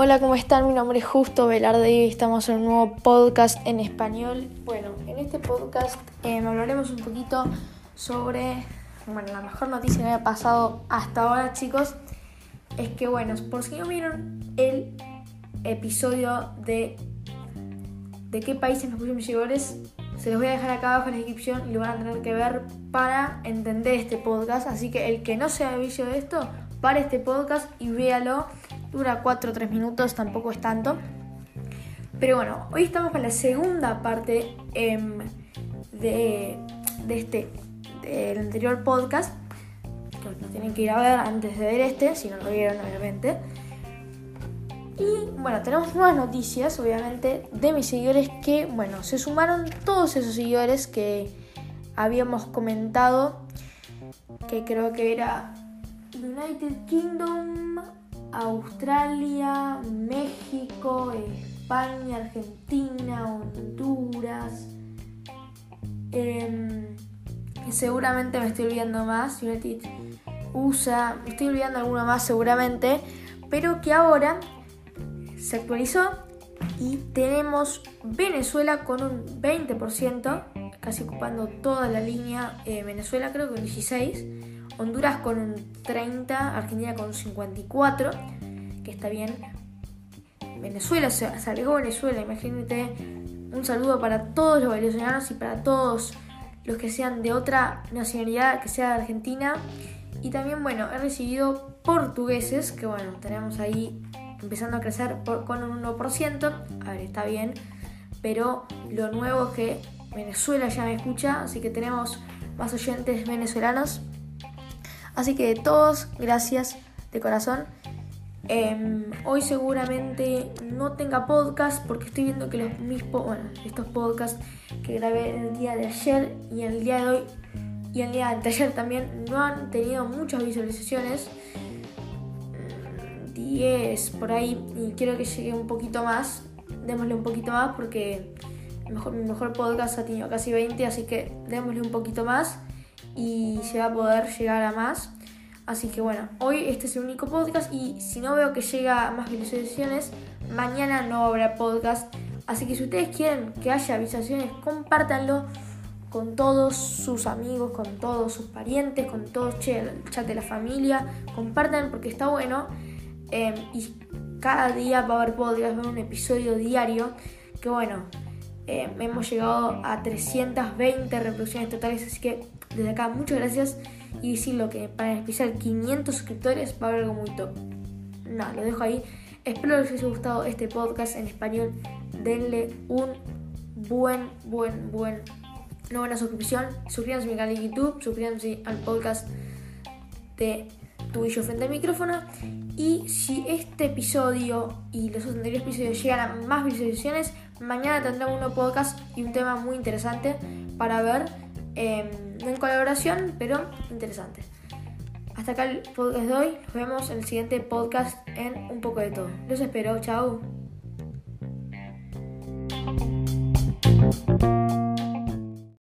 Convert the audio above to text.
Hola, ¿cómo están? Mi nombre es Justo Velarde y estamos en un nuevo podcast en español. Bueno, en este podcast eh, hablaremos un poquito sobre, bueno, la mejor noticia que me ha pasado hasta ahora, chicos, es que, bueno, por si no vieron el episodio de de qué países me escuchan mis se los voy a dejar acá abajo en la descripción y lo van a tener que ver para entender este podcast. Así que el que no sea vicio de esto, para este podcast y véalo Dura 4 o 3 minutos, tampoco es tanto. Pero bueno, hoy estamos con la segunda parte em, de, de, este, del anterior podcast. Que tienen que ir a ver antes de ver este, si no lo vieron, obviamente. Y bueno, tenemos nuevas noticias, obviamente, de mis seguidores que, bueno, se sumaron todos esos seguidores que habíamos comentado, que creo que era United Kingdom, Australia, México, España, Argentina, Honduras. Em, seguramente me estoy olvidando más. United USA, me estoy olvidando alguno más seguramente. Pero que ahora se actualizó y tenemos Venezuela con un 20%, casi ocupando toda la línea. Eh, Venezuela creo que un 16%. Honduras con un 30, Argentina con un 54, que está bien. Venezuela, se, agregó Venezuela, imagínate. Un saludo para todos los venezolanos y para todos los que sean de otra nacionalidad, que sea de Argentina. Y también, bueno, he recibido portugueses, que bueno, tenemos ahí empezando a crecer con un 1%. A ver, está bien. Pero lo nuevo es que Venezuela ya me escucha, así que tenemos más oyentes venezolanos. Así que todos, gracias de corazón. Em, hoy seguramente no tenga podcast porque estoy viendo que los mis estos podcasts que grabé el día de ayer y el día de hoy y el día de ayer también no han tenido muchas visualizaciones. 10 por ahí y quiero que llegue un poquito más. Démosle un poquito más porque mejor, mi mejor podcast ha tenido casi 20, así que démosle un poquito más y se va a poder llegar a más. Así que bueno, hoy este es el único podcast y si no veo que llega a más visualizaciones, mañana no habrá podcast. Así que si ustedes quieren que haya visualizaciones, compártanlo con todos sus amigos, con todos sus parientes, con todo el chat de la familia. Compartan porque está bueno. Em, y cada día va a haber podcast, va a haber un episodio diario. Que bueno, em, hemos llegado a 320 reproducciones totales. Así que desde acá, muchas gracias. Y decirlo que para especial 500 suscriptores va a haber algo muy top. No, lo dejo ahí. Espero que les haya gustado este podcast en español. Denle un buen, buen, buen, una buena suscripción. Suscríbanse a mi canal de YouTube. Suscríbanse al podcast de Tu y yo frente al micrófono. Y si este episodio y los anteriores episodios llegan a más visualizaciones, mañana tendremos un nuevo podcast y un tema muy interesante para ver. Eh, en colaboración, pero interesante. Hasta acá el podcast de hoy. Nos vemos en el siguiente podcast en Un poco de todo. Los espero. Chao.